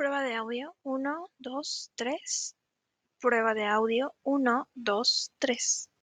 prueba de audio. Uno, dos, tres. Prueba de audio. Uno, dos, tres.